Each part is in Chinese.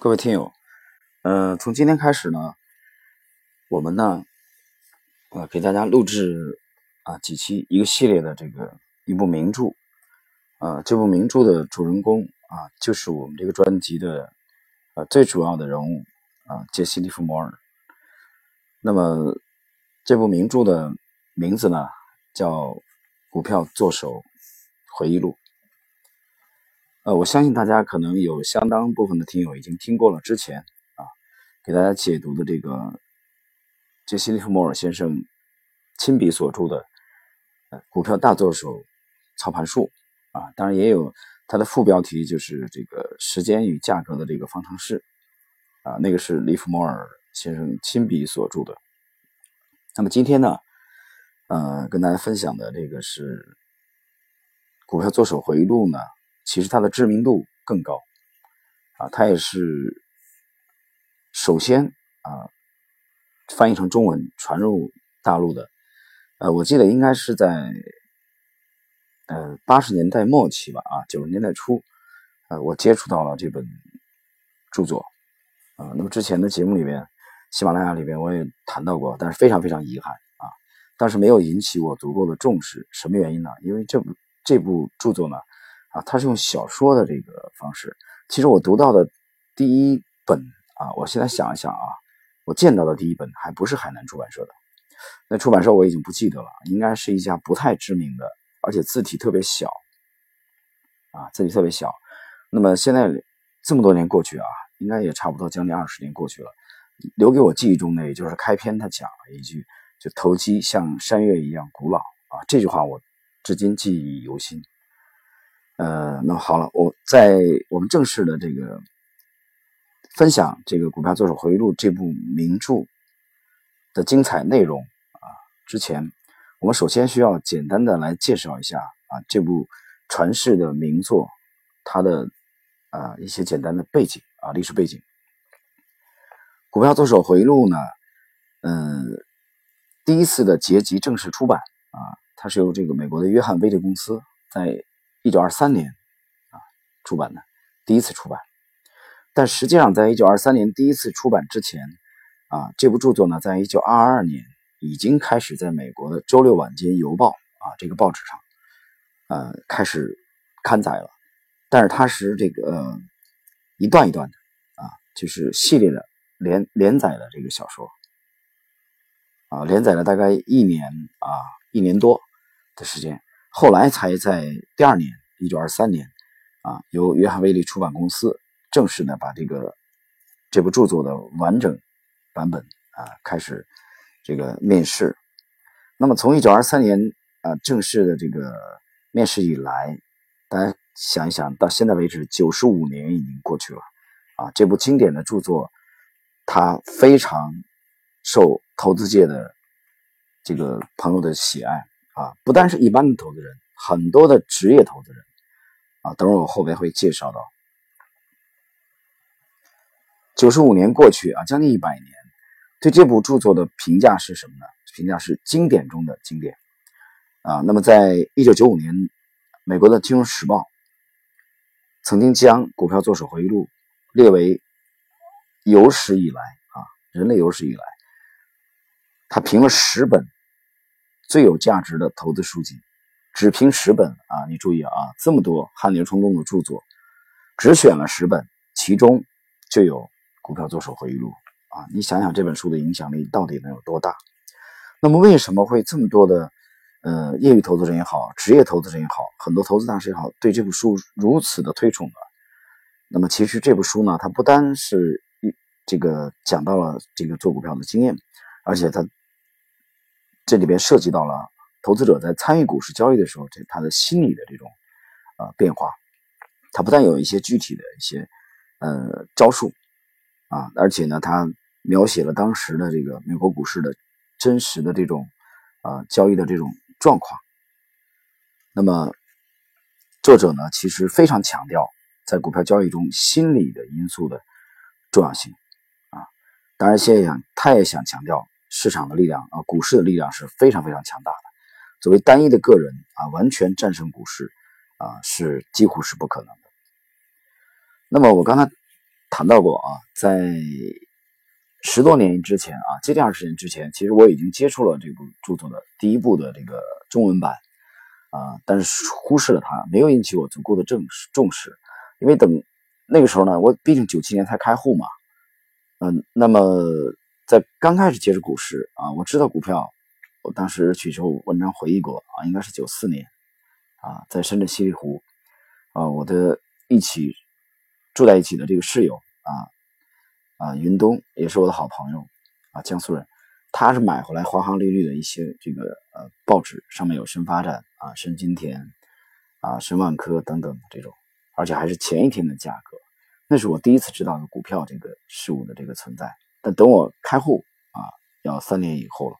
各位听友，呃，从今天开始呢，我们呢，呃，给大家录制啊几期一个系列的这个一部名著，啊，这部名著的主人公啊，就是我们这个专辑的呃最主要的人物啊，杰西·利弗摩尔。那么这部名著的名字呢，叫《股票作手回忆录》。呃，我相信大家可能有相当部分的听友已经听过了之前啊，给大家解读的这个杰西·利弗莫尔先生亲笔所著的《呃股票大作手操盘术》啊，当然也有它的副标题就是这个时间与价格的这个方程式啊，那个是利弗莫尔先生亲笔所著的。那么今天呢，呃，跟大家分享的这个是《股票作手回忆录》呢。其实它的知名度更高，啊，它也是首先啊翻译成中文传入大陆的，呃，我记得应该是在呃八十年代末期吧，啊九十年代初，呃，我接触到了这本著作，啊，那么之前的节目里面，喜马拉雅里面我也谈到过，但是非常非常遗憾啊，当时没有引起我足够的重视，什么原因呢？因为这部这部著作呢。啊，他是用小说的这个方式。其实我读到的第一本啊，我现在想一想啊，我见到的第一本还不是海南出版社的。那出版社我已经不记得了，应该是一家不太知名的，而且字体特别小啊，字体特别小。那么现在这么多年过去啊，应该也差不多将近二十年过去了，留给我记忆中的也就是开篇他讲了一句，就投机像山岳一样古老啊，这句话我至今记忆犹新。呃，那好了，我在我们正式的这个分享这个《股票作手回忆录》这部名著的精彩内容啊之前，我们首先需要简单的来介绍一下啊这部传世的名作它的啊一些简单的背景啊历史背景。《股票作手回忆录》呢，嗯，第一次的结集正式出版啊，它是由这个美国的约翰威利公司在。一九二三年啊出版的第一次出版，但实际上在一九二三年第一次出版之前啊，这部著作呢，在一九二二年已经开始在美国的《周六晚间邮报》啊这个报纸上呃开始刊载了，但是它是这个一段一段的啊，就是系列的连连载的这个小说啊，连载了大概一年啊一年多的时间。后来才在第二年，一九二三年，啊，由约翰威利出版公司正式的把这个这部著作的完整版本啊开始这个面世。那么从一九二三年啊正式的这个面世以来，大家想一想，到现在为止九十五年已经过去了啊。这部经典的著作，它非常受投资界的这个朋友的喜爱。啊，不单是一般的投资人，很多的职业投资人，啊，等会儿我后边会介绍到。九十五年过去啊，将近一百年，对这部著作的评价是什么呢？评价是经典中的经典。啊，那么在一九九五年，美国的《金融时报》曾经将《股票作手回忆录》列为有史以来啊，人类有史以来，他评了十本。最有价值的投资书籍，只凭十本啊！你注意啊，这么多汗牛充栋的著作，只选了十本，其中就有《股票作手回忆录》啊！你想想这本书的影响力到底能有多大？那么为什么会这么多的呃业余投资人也好，职业投资人也好，很多投资大师也好，对这部书如此的推崇呢？那么其实这部书呢，它不单是这个讲到了这个做股票的经验，而且它。这里边涉及到了投资者在参与股市交易的时候，这他的心理的这种呃变化，他不但有一些具体的一些呃招数啊，而且呢，他描写了当时的这个美国股市的真实的这种啊交易的这种状况。那么作者呢，其实非常强调在股票交易中心理的因素的重要性啊，当然，现在他也想强调。市场的力量啊，股市的力量是非常非常强大的。作为单一的个人啊，完全战胜股市啊，是几乎是不可能的。那么我刚才谈到过啊，在十多年之前啊，接近二十年之前，其实我已经接触了这部著作的第一部的这个中文版啊，但是忽视了它，没有引起我足够的重视重视，因为等那个时候呢，我毕竟九七年才开户嘛，嗯，那么在刚开始接触股市啊，我知道股票，我当时去时候文章回忆过啊，应该是九四年啊，在深圳西丽湖啊，我的一起住在一起的这个室友。啊啊，云东也是我的好朋友，啊，江苏人，他是买回来花花绿绿的一些这个呃报纸，上面有深发展啊、深金田啊、深万科等等这种，而且还是前一天的价格，那是我第一次知道有股票这个事物的这个存在。但等我开户啊，要三年以后了。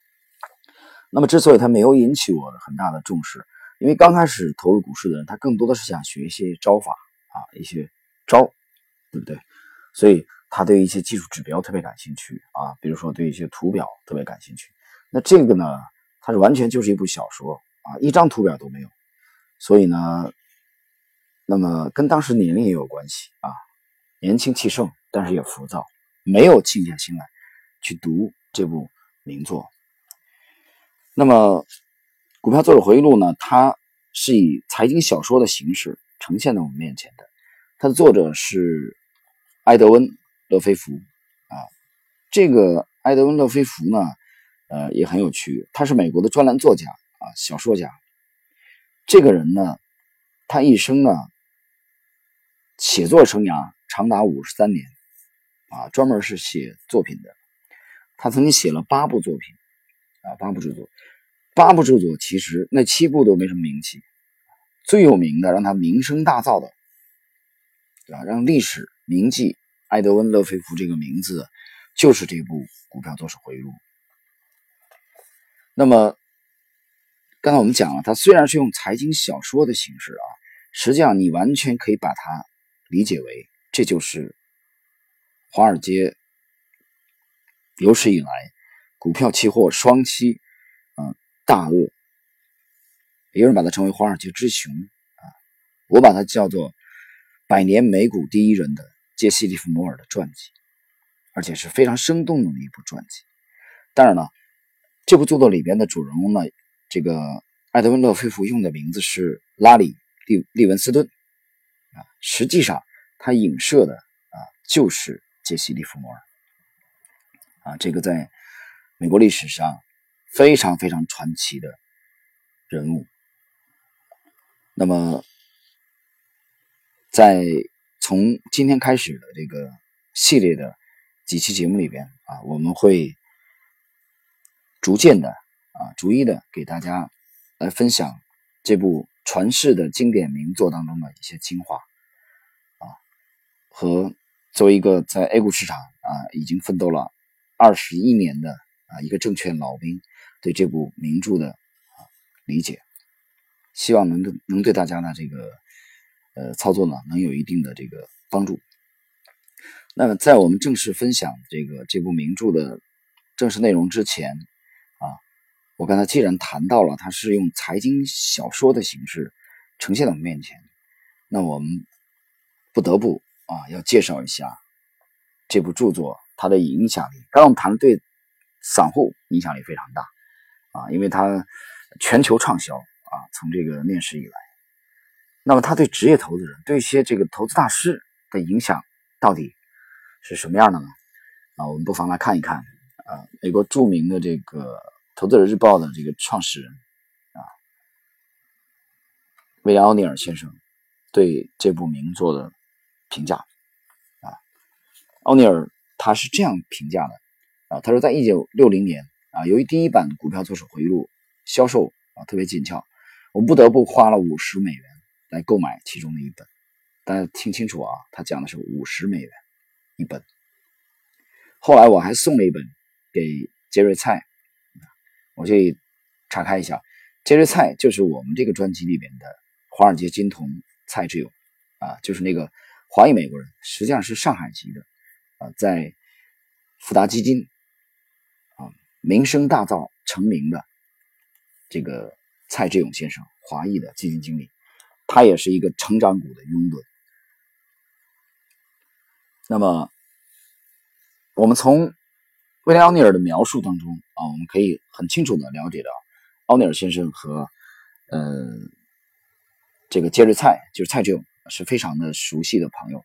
那么之所以他没有引起我很大的重视，因为刚开始投入股市的人，他更多的是想学一些招法啊，一些招，对不对？所以。他对一些技术指标特别感兴趣啊，比如说对一些图表特别感兴趣。那这个呢，它是完全就是一部小说啊，一张图表都没有。所以呢，那么跟当时年龄也有关系啊，年轻气盛，但是也浮躁，没有静下心来去读这部名作。那么《股票作者回忆录》呢，它是以财经小说的形式呈现在我们面前的。它的作者是埃德温。勒菲弗啊，这个埃德温·勒菲弗呢，呃，也很有趣。他是美国的专栏作家啊，小说家。这个人呢，他一生呢，写作生涯长达五十三年啊，专门是写作品的。他曾经写了八部作品啊，八部著作。八部著作其实那七部都没什么名气，最有名的让他名声大噪的，对吧？让历史铭记。埃德温·勒菲弗这个名字就是这部《股票作手回忆录》。那么，刚才我们讲了，它虽然是用财经小说的形式啊，实际上你完全可以把它理解为，这就是华尔街有史以来股票期货双栖啊大鳄，有人把它称为华尔街之熊啊，我把它叫做百年美股第一人的。杰西·利弗摩尔的传记，而且是非常生动的一部传记。当然了，这部著作里边的主人公呢，这个艾德温·勒菲弗用的名字是拉里·利利文斯顿啊，实际上他影射的啊就是杰西·利弗摩尔啊，这个在美国历史上非常非常传奇的人物。那么在。从今天开始的这个系列的几期节目里边啊，我们会逐渐的啊，逐一的给大家来分享这部传世的经典名作当中的一些精华啊，和作为一个在 A 股市场啊已经奋斗了二十一年的啊一个证券老兵对这部名著的啊理解，希望能能对大家的这个。呃，操作呢能有一定的这个帮助。那么，在我们正式分享这个这部名著的正式内容之前啊，我刚才既然谈到了它是用财经小说的形式呈现在我们面前，那我们不得不啊要介绍一下这部著作它的影响力。刚刚我们谈的对散户影响力非常大啊，因为它全球畅销啊，从这个面世以来。那么，他对职业投资人、对一些这个投资大师的影响到底是什么样的呢？啊，我们不妨来看一看啊，美国著名的这个《投资者日报》的这个创始人啊，威廉·奥尼尔先生对这部名作的评价啊，奥尼尔他是这样评价的啊，他说，在一九六零年啊，由于第一版《股票作手回忆录》销售啊特别紧俏，我不得不花了五十美元。来购买其中的一本，大家听清楚啊，他讲的是五十美元一本。后来我还送了一本给杰瑞蔡，我去查看一下，杰瑞蔡就是我们这个专辑里面的华尔街金童蔡志勇啊，就是那个华裔美国人，实际上是上海籍的啊，在富达基金啊名声大噪成名的这个蔡志勇先生，华裔的基金经理。他也是一个成长股的拥趸。那么，我们从威廉·奥尼尔的描述当中啊，我们可以很清楚的了解到，奥尼尔先生和呃这个杰瑞·蔡就是蔡志勇是非常的熟悉的朋友。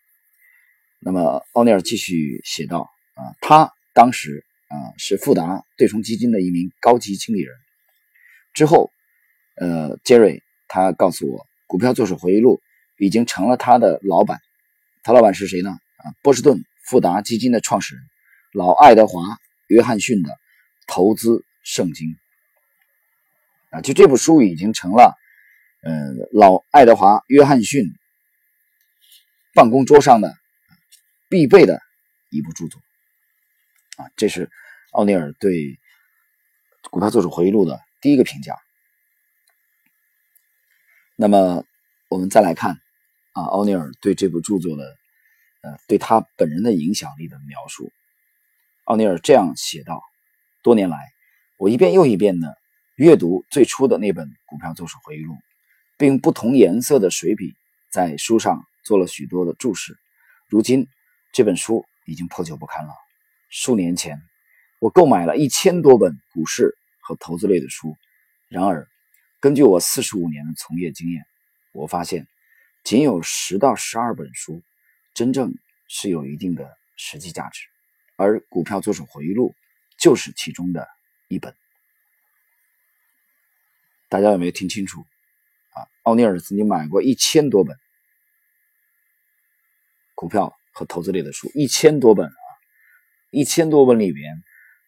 那么，奥尼尔继续写道啊，他当时啊是富达对冲基金的一名高级经理人。之后，呃，杰瑞他告诉我，《股票作手回忆录》已经成了他的老板。他老板是谁呢？啊，波士顿富达基金的创始人老爱德华·约翰逊的投资圣经。啊，就这部书已经成了，呃，老爱德华·约翰逊办公桌上的必备的一部著作。啊，这是奥尼尔对《股票作手回忆录》的。第一个评价，那么我们再来看啊，奥尼尔对这部著作的呃对他本人的影响力的描述。奥尼尔这样写道：多年来，我一遍又一遍的阅读最初的那本《股票作手回忆录》，并用不同颜色的水笔在书上做了许多的注释。如今，这本书已经破旧不堪了。数年前，我购买了一千多本股市。和投资类的书，然而，根据我四十五年的从业经验，我发现仅有十到十二本书真正是有一定的实际价值，而《股票作手回忆录》就是其中的一本。大家有没有听清楚？啊，奥尼尔曾经买过一千多本股票和投资类的书，一千多本啊，一千多本里边，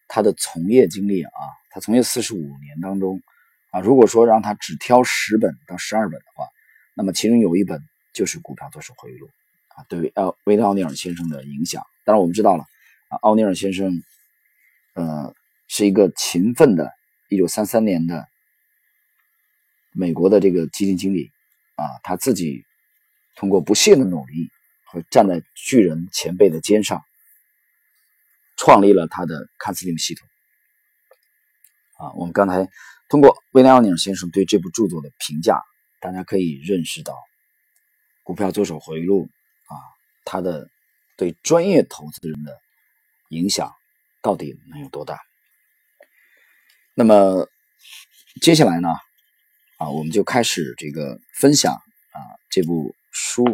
他的从业经历啊。他从业四十五年当中，啊，如果说让他只挑十本到十二本的话，那么其中有一本就是《股票作手回忆录》啊，对于奥维奥尼尔先生的影响。当然我们知道了，啊，奥尼尔先生，呃，是一个勤奋的，一九三三年的美国的这个基金经理，啊，他自己通过不懈的努力和站在巨人前辈的肩上，创立了他的卡斯林系统。啊，我们刚才通过威廉·奥尼尔先生对这部著作的评价，大家可以认识到《股票作手回忆录》啊，它的对专业投资人的影响到底能有多大。那么接下来呢，啊，我们就开始这个分享啊这部书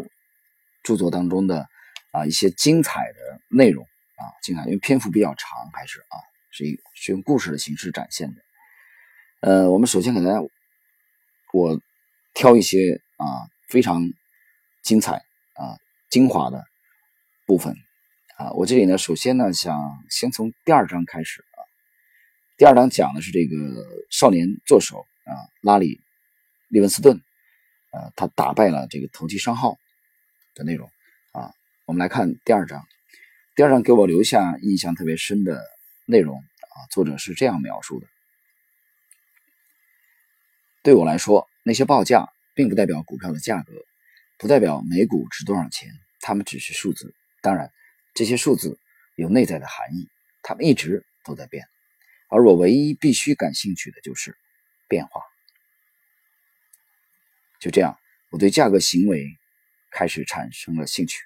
著作当中的啊一些精彩的内容啊，精彩，因为篇幅比较长，还是啊。是一是用故事的形式展现的，呃，我们首先给大家，我挑一些啊非常精彩啊精华的部分啊，我这里呢，首先呢想先从第二章开始啊，第二章讲的是这个少年作手啊拉里利文斯顿，呃，他打败了这个投机商号的内容啊，我们来看第二章，第二章给我留下印象特别深的。内容啊，作者是这样描述的：对我来说，那些报价并不代表股票的价格，不代表每股值多少钱，它们只是数字。当然，这些数字有内在的含义，它们一直都在变。而我唯一必须感兴趣的就是变化。就这样，我对价格行为开始产生了兴趣。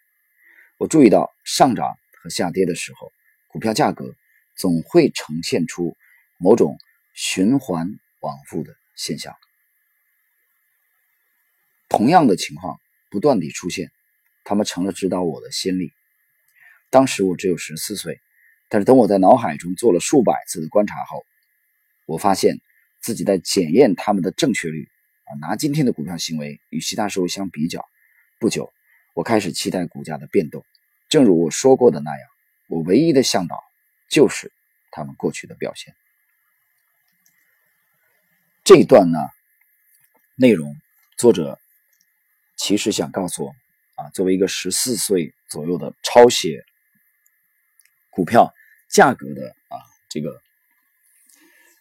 我注意到上涨和下跌的时候，股票价格。总会呈现出某种循环往复的现象，同样的情况不断地出现，他们成了指导我的先例。当时我只有十四岁，但是等我在脑海中做了数百次的观察后，我发现自己在检验他们的正确率。啊，拿今天的股票行为与其他时候相比较，不久我开始期待股价的变动。正如我说过的那样，我唯一的向导。就是他们过去的表现。这一段呢，内容作者其实想告诉我啊，作为一个十四岁左右的抄写股票价格的啊这个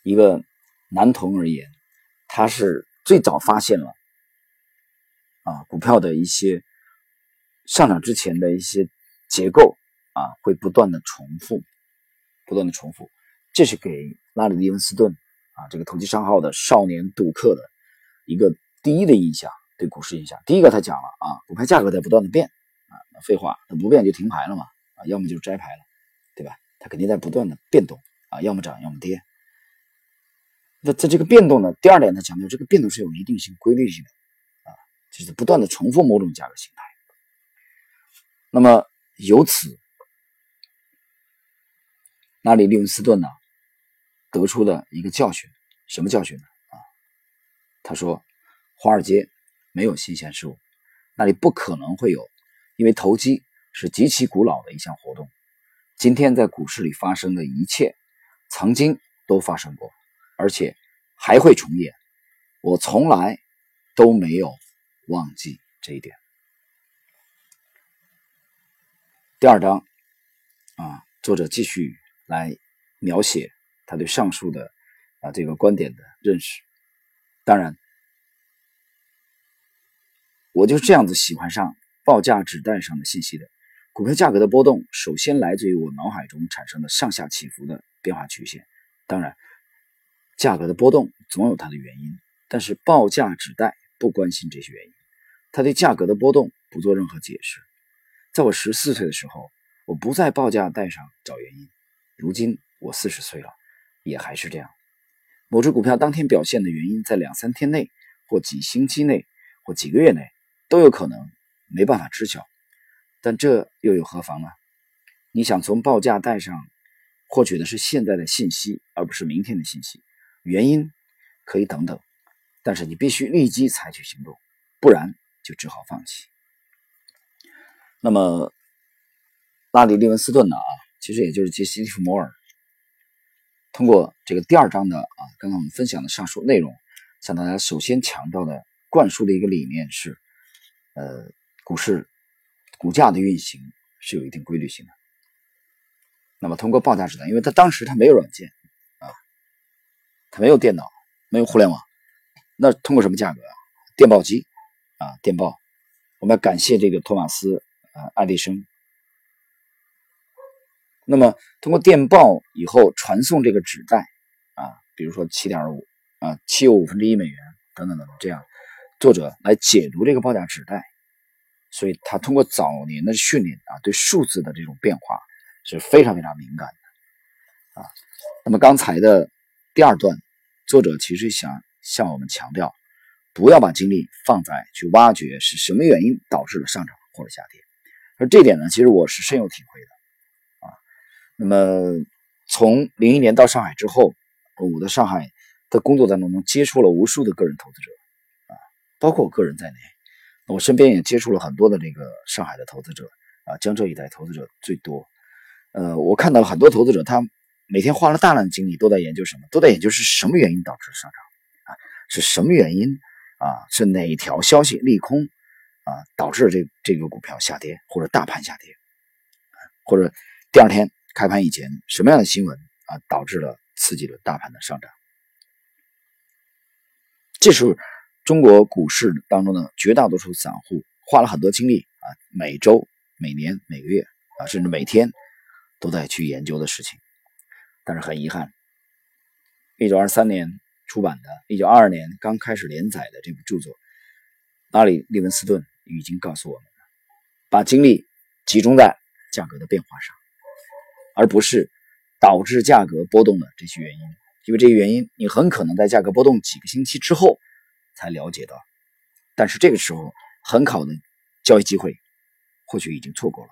一个男童而言，他是最早发现了啊股票的一些上涨之前的一些结构啊会不断的重复。不断的重复，这是给拉里·利文斯顿啊这个投机商号的少年赌客的一个第一的印象，对股市印象。第一个，他讲了啊，股票价格在不断的变啊，废话，它不变就停牌了嘛，啊，要么就摘牌了，对吧？它肯定在不断的变动啊，要么涨，要么跌。那在这个变动呢，第二点他强调，这个变动是有一定性、规律性的，就是不断的重复某种价格形态。那么由此，拉里·利文斯顿呢得出的一个教训，什么教训呢？啊，他说，华尔街没有新鲜事物，那里不可能会有，因为投机是极其古老的一项活动。今天在股市里发生的一切，曾经都发生过。而且还会重演，我从来都没有忘记这一点。第二章啊，作者继续来描写他对上述的啊这个观点的认识。当然，我就是这样子喜欢上报价纸带上的信息的。股票价格的波动，首先来自于我脑海中产生的上下起伏的变化曲线。当然。价格的波动总有它的原因，但是报价纸袋不关心这些原因，他对价格的波动不做任何解释。在我十四岁的时候，我不在报价带上找原因，如今我四十岁了，也还是这样。某只股票当天表现的原因，在两三天内，或几星期内，或几个月内，都有可能没办法知晓。但这又有何妨呢？你想从报价带上获取的是现在的信息，而不是明天的信息。原因可以等等，但是你必须立即采取行动，不然就只好放弃。那么，拉里·利文斯顿呢？啊，其实也就是杰西·利弗摩尔，通过这个第二章的啊，刚刚我们分享的上述内容，向大家首先强调的、灌输的一个理念是：呃，股市股价的运行是有一定规律性的。那么，通过报价指南，因为他当时他没有软件啊，他。没有电脑，没有互联网，那通过什么价格啊？电报机啊，电报。我们要感谢这个托马斯啊，爱迪生。那么通过电报以后传送这个纸袋啊，比如说七点五啊，七又五分之一美元等等等等，这样作者来解读这个报价纸袋。所以他通过早年的训练啊，对数字的这种变化是非常非常敏感的啊。那么刚才的第二段。作者其实想向我们强调，不要把精力放在去挖掘是什么原因导致了上涨或者下跌，而这点呢，其实我是深有体会的啊。那么从零一年到上海之后，我在上海的工作当中，接触了无数的个人投资者啊，包括我个人在内，我身边也接触了很多的这个上海的投资者啊，江浙一带投资者最多。呃，我看到了很多投资者他。每天花了大量的精力，都在研究什么？都在研究是什么原因导致上涨啊？是什么原因啊？是哪一条消息利空啊导致这这个股票下跌，或者大盘下跌，或者第二天开盘以前什么样的新闻啊导致了刺激了大盘的上涨？这是中国股市当中的绝大多数散户花了很多精力啊，每周、每年、每个月啊，甚至每天都在去研究的事情。但是很遗憾，一九二三年出版的，一九二二年刚开始连载的这部著作，阿里·利文斯顿已经告诉我们了：把精力集中在价格的变化上，而不是导致价格波动的这些原因。因为这些原因，你很可能在价格波动几个星期之后才了解到，但是这个时候很好的交易机会或许已经错过了。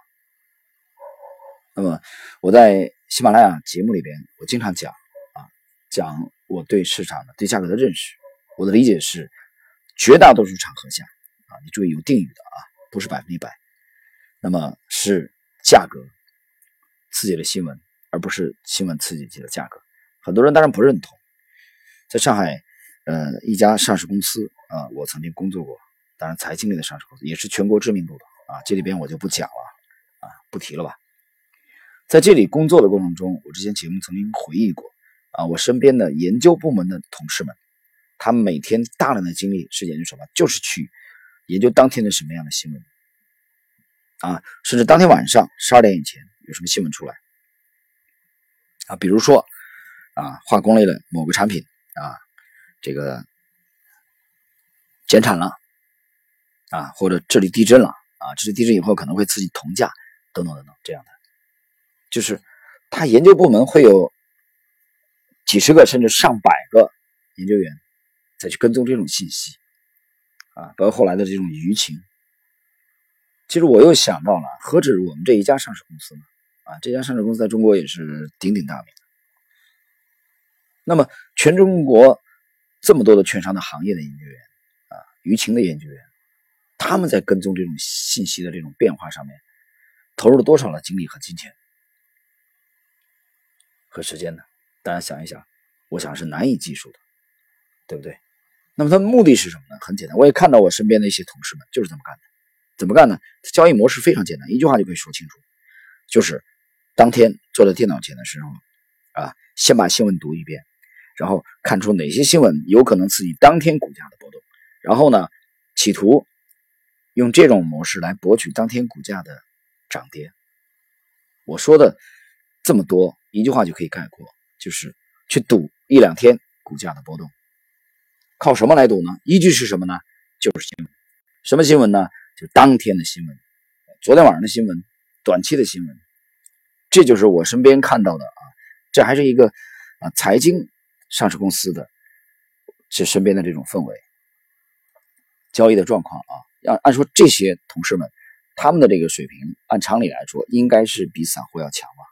那么我在。喜马拉雅节目里边，我经常讲啊，讲我对市场的、对价格的认识。我的理解是，绝大多数场合下啊，你注意有定语的啊，不是百分之一百。那么是价格刺激了新闻，而不是新闻刺激了价格。很多人当然不认同。在上海，呃，一家上市公司啊，我曾经工作过，当然财经类的上市公司也是全国知名度的啊，这里边我就不讲了啊，不提了吧。在这里工作的过程中，我之前节目曾经回忆过啊，我身边的研究部门的同事们，他们每天大量的精力是研究什么？就是去研究当天的什么样的新闻啊，甚至当天晚上十二点以前有什么新闻出来啊，比如说啊，化工类的某个产品啊，这个减产了啊，或者这里地震了啊，这里地震以后可能会刺激铜价等等等等这样的。就是他研究部门会有几十个甚至上百个研究员再去跟踪这种信息啊，包括后来的这种舆情。其实我又想到了，何止我们这一家上市公司呢？啊，这家上市公司在中国也是鼎鼎大名。那么，全中国这么多的券商的行业的研究员啊，舆情的研究员，他们在跟踪这种信息的这种变化上面，投入了多少的精力和金钱和时间呢？大家想一想，我想是难以计数的，对不对？那么，它的目的是什么呢？很简单，我也看到我身边的一些同事们就是这么干的。怎么干呢？交易模式非常简单，一句话就可以说清楚，就是当天坐在电脑前的时候，啊，先把新闻读一遍，然后看出哪些新闻有可能刺激当天股价的波动，然后呢，企图用这种模式来博取当天股价的涨跌。我说的这么多，一句话就可以概括，就是去赌一两天股价的波动。靠什么来赌呢？依据是什么呢？就是新闻。什么新闻呢？就当天的新闻，昨天晚上的新闻，短期的新闻，这就是我身边看到的啊。这还是一个啊财经上市公司的这身边的这种氛围，交易的状况啊。要按说这些同事们，他们的这个水平，按常理来说，应该是比散户要强吧，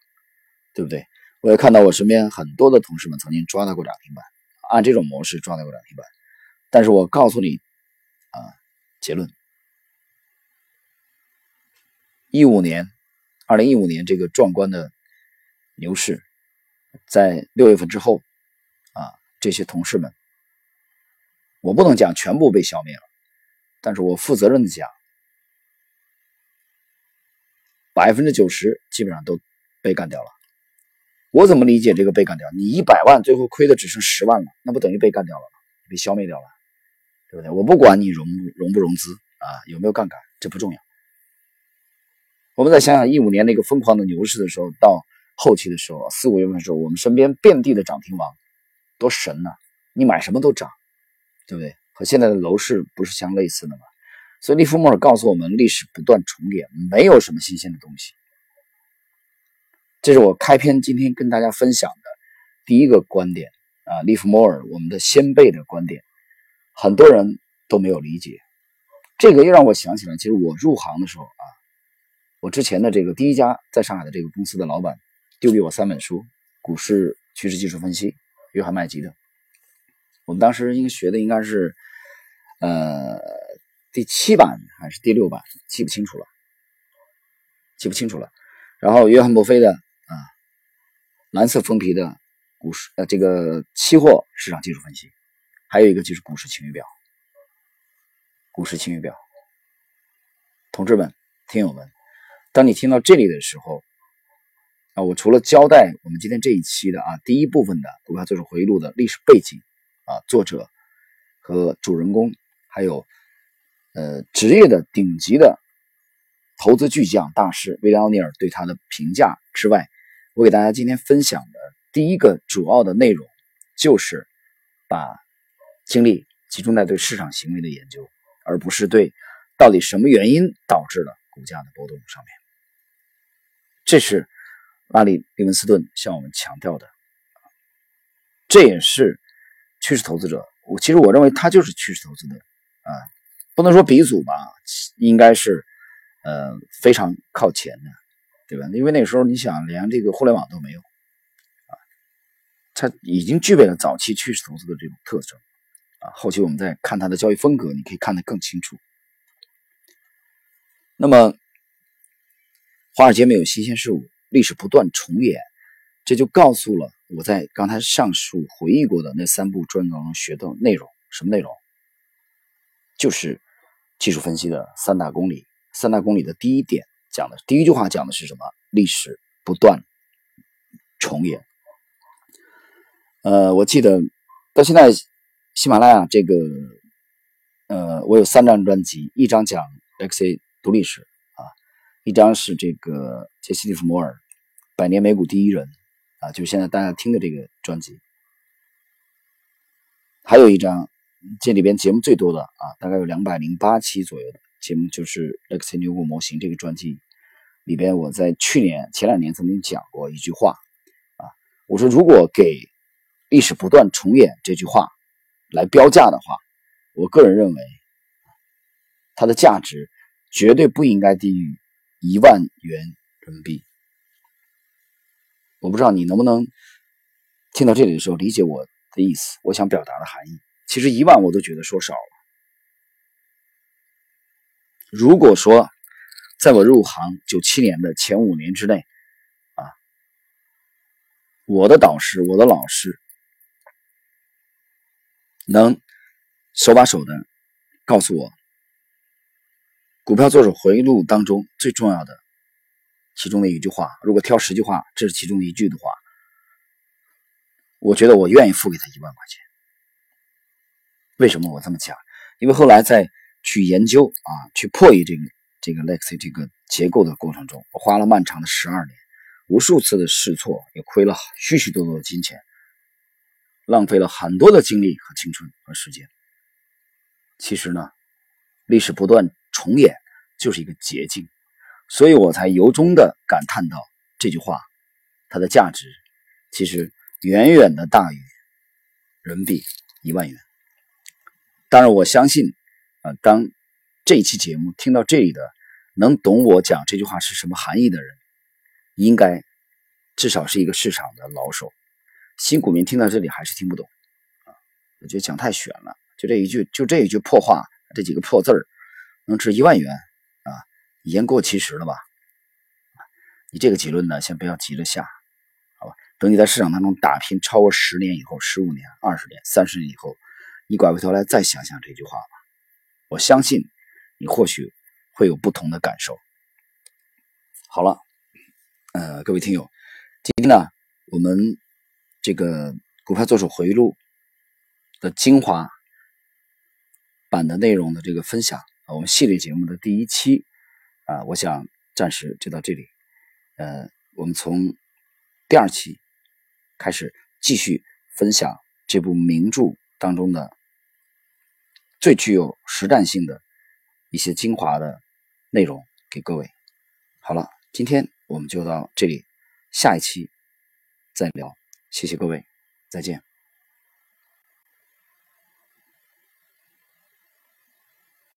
对不对？我也看到我身边很多的同事们曾经抓到过涨停板，按这种模式抓到过涨停板。但是我告诉你啊，结论。一五年，二零一五年这个壮观的牛市，在六月份之后，啊，这些同事们，我不能讲全部被消灭了，但是我负责任的讲，百分之九十基本上都被干掉了。我怎么理解这个被干掉？你一百万最后亏的只剩十万了，那不等于被干掉了？被消灭掉了，对不对？我不管你融融不融资啊，有没有杠杆，这不重要。我们再想想一五年那个疯狂的牛市的时候，到后期的时候，四五月份的时候，我们身边遍地的涨停王，多神呐！你买什么都涨，对不对？和现在的楼市不是相类似的吗？所以利弗莫尔告诉我们，历史不断重演，没有什么新鲜的东西。这是我开篇今天跟大家分享的第一个观点啊，利弗莫尔我们的先辈的观点，很多人都没有理解。这个又让我想起来，其实我入行的时候啊。我之前的这个第一家在上海的这个公司的老板丢给我三本书，《股市趋势技术分析》，约翰麦吉的。我们当时应该学的应该是呃第七版还是第六版，记不清楚了，记不清楚了。然后约翰墨菲的蓝色封皮的股市呃这个期货市场技术分析，还有一个就是股市晴雨表。股市晴雨表，同志们、听友们。当你听到这里的时候，啊，我除了交代我们今天这一期的啊第一部分的股票作者回忆录的历史背景啊，作者和主人公，还有呃职业的顶级的投资巨匠大师威廉奥尼尔对他的评价之外，我给大家今天分享的第一个主要的内容，就是把精力集中在对市场行为的研究，而不是对到底什么原因导致了股价的波动上面。这是拉里·利文斯顿向我们强调的，这也是趋势投资者。我其实我认为他就是趋势投资的啊，不能说鼻祖吧，应该是呃非常靠前的，对吧？因为那个时候你想连这个互联网都没有啊，他已经具备了早期趋势投资的这种特征啊。后期我们再看他的交易风格，你可以看得更清楚。那么。华尔街没有新鲜事物，历史不断重演，这就告诉了我在刚才上述回忆过的那三部专当中学的内容。什么内容？就是技术分析的三大公理。三大公理的第一点讲的第一句话讲的是什么？历史不断重演。呃，我记得到现在，喜马拉雅这个，呃，我有三张专辑，一张讲 XA 读历史啊。一张是这个杰西·利弗摩尔《百年美股第一人》啊，就是现在大家听的这个专辑。还有一张，这里边节目最多的啊，大概有两百零八期左右的节目，就是《X 牛股模型》这个专辑。里边，我在去年前两年曾经讲过一句话啊，我说如果给历史不断重演这句话来标价的话，我个人认为它的价值绝对不应该低于一万元人民币。我不知道你能不能听到这里的时候理解我的意思，我想表达的含义。其实一万我都觉得说少了。如果说在我入行九七年的前五年之内，啊，我的导师、我的老师能手把手的告诉我，股票做手回忆录当中最重要的其中的一句话，如果挑十句话，这是其中的一句的话，我觉得我愿意付给他一万块钱。为什么我这么讲？因为后来在。去研究啊，去破译这个这个 Lexi 这个结构的过程中，我花了漫长的十二年，无数次的试错，也亏了许许多多的金钱，浪费了很多的精力和青春和时间。其实呢，历史不断重演就是一个捷径，所以我才由衷的感叹到这句话，它的价值其实远远的大于人民币一万元。当然，我相信。啊，当这一期节目听到这里的，能懂我讲这句话是什么含义的人，应该至少是一个市场的老手。新股民听到这里还是听不懂啊，我觉得讲太玄了。就这一句，就这一句破话，这几个破字儿，能值一万元啊？言过其实了吧？你这个结论呢，先不要急着下，好吧？等你在市场当中打拼超过十年以后、十五年、二十年、三十年以后，你拐过头来再想想这句话吧。我相信你或许会有不同的感受。好了，呃，各位听友，今天呢，我们这个股票做手回忆录的精华版的内容的这个分享，我们系列节目的第一期啊，我想暂时就到这里。呃，我们从第二期开始继续分享这部名著当中的。最具有实战性的一些精华的内容给各位。好了，今天我们就到这里，下一期再聊。谢谢各位，再见。